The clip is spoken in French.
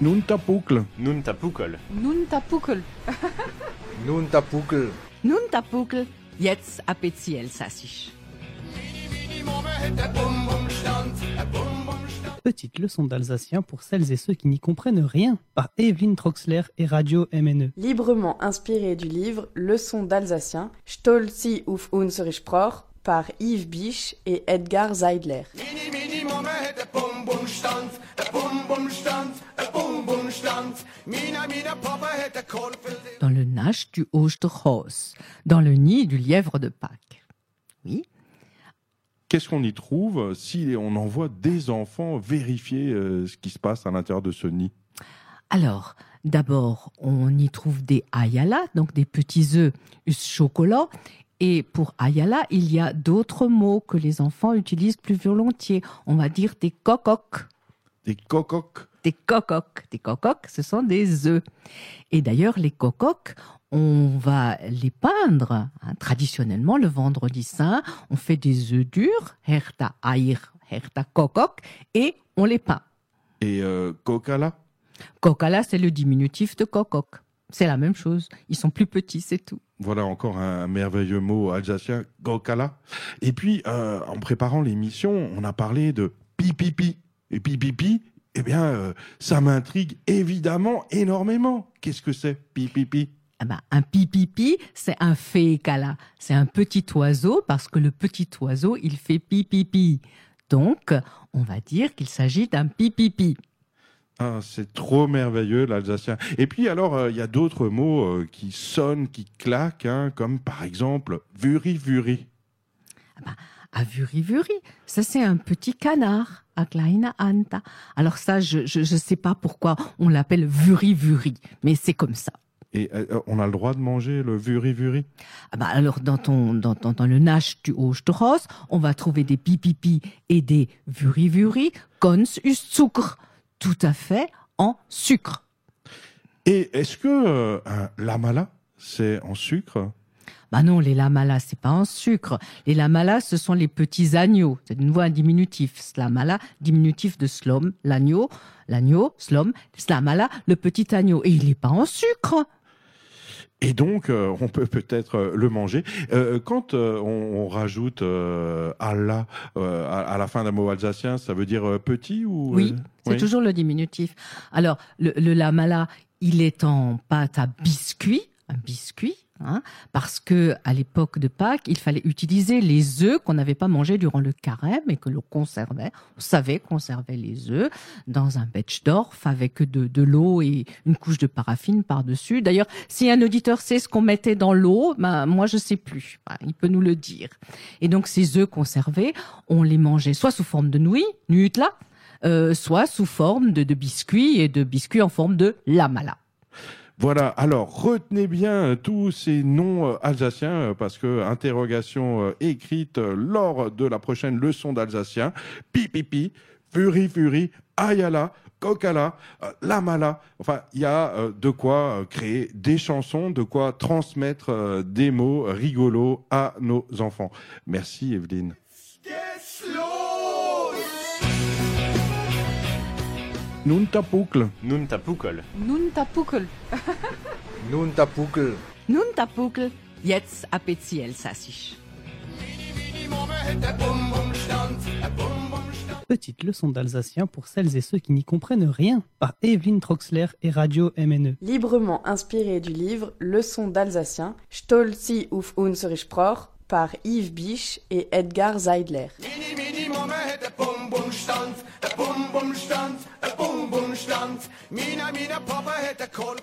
Nun tapukl. Nun tapukol. Nun tapukel. Nun tapukel. Nun tapukel. Jetzt appétit Elsassisch. Petite leçon d'alsacien pour celles et ceux qui n'y comprennent rien par Evelyne Troxler et Radio MNE. Librement inspiré du livre Leçon d'alsacien, Stolzi auf unsere Sprache par Yves Biche et Edgar Zeidler. Dans le Nash du Osterhaus. Dans le nid du lièvre de Pâques. Oui. Qu'est-ce qu'on y trouve si on envoie des enfants vérifier euh, ce qui se passe à l'intérieur de ce nid? Alors, d'abord, on y trouve des ayala, donc des petits œufs au chocolat. Et pour ayala, il y a d'autres mots que les enfants utilisent plus volontiers. On va dire des cococs. Des cococs Des cococs. Des cococs, ce sont des œufs. Et d'ailleurs, les cococs, on va les peindre. hein. Traditionnellement, le vendredi saint, on fait des œufs durs, herta air, herta cococ, et on les peint. et euh, kokala? Kokala, c'est le diminutif de cococ. C'est la même chose. Ils sont plus petits, c'est tout. Voilà encore un merveilleux mot alsacien, kokala. Et puis, euh, en préparant l'émission, on a parlé de pipipi. Et pipipi, eh bien, euh, ça m'intrigue évidemment énormément. Qu'est-ce que c'est, pipipi Ah ben, un pipipi, c'est un fécala. C'est un petit oiseau parce que le petit oiseau, il fait pipipi. Donc, on va dire qu'il s'agit d'un pipipi. Ah, c'est trop merveilleux l'alsacien. Et puis alors, euh, il y a d'autres mots euh, qui sonnent, qui claquent, hein, comme par exemple vuri vuri. À vuri vuri, ça c'est un petit canard. Kleine anta. Alors ça, je, je sais pas pourquoi on l'appelle vuri vuri, mais c'est comme ça. Et euh, on a le droit de manger le vuri vuri Ah bah alors dans ton dans, dans, dans le Nash du Osterhaus, on va trouver des pipipi et des vuri vuri kons us Zucker, tout à fait en sucre. Et est-ce que euh, un lamala, c'est en sucre? Bah non, les lamalas, c'est pas en sucre. Les lamalas, ce sont les petits agneaux. C'est de nouveau un diminutif. Slamala, diminutif de slom, l'agneau, l'agneau, slom, slamala, le petit agneau. Et il n'est pas en sucre. Et donc, euh, on peut peut-être euh, le manger. Euh, quand euh, on, on rajoute euh, Allah euh, à, à la fin d'un mot alsacien, ça veut dire euh, petit ou Oui, euh, c'est oui. toujours le diminutif. Alors, le, le lamala, il est en pâte à biscuit, un biscuit, hein, parce que à l'époque de Pâques, il fallait utiliser les œufs qu'on n'avait pas mangés durant le carême et que l'on conservait. On savait conserver les œufs dans un Betchdorf avec de, de l'eau et une couche de paraffine par-dessus. D'ailleurs, si un auditeur sait ce qu'on mettait dans l'eau, ben, moi je sais plus. Ben, il peut nous le dire. Et donc ces œufs conservés, on les mangeait soit sous forme de nouilles, nutla, euh, soit sous forme de, de biscuits et de biscuits en forme de lamala. Voilà. Alors, retenez bien tous ces noms euh, alsaciens euh, parce que interrogation euh, écrite euh, lors de la prochaine leçon d'alsacien. Pipipi, furi furi, ayala. Kokala, euh, Lamala, enfin, il y a euh, de quoi euh, créer des chansons, de quoi transmettre euh, des mots rigolos à nos enfants. Merci Evelyne. Nun tapukl. Nun tapukol. Nun tapukel. Nun tapukel. Nun tapukel. Jetzt appétit Elsassisch. Petite leçon d'alsacien pour celles et ceux qui n'y comprennent rien par Evelyne Troxler et Radio MNE. Librement inspiré du livre Leçon d'alsacien, Stolzi auf unsere Sprache par Yves Biche et Edgar Zeidler. Bum Bum Stand, Bum Bum Stand. Mina, mina, Papa hätte Kohl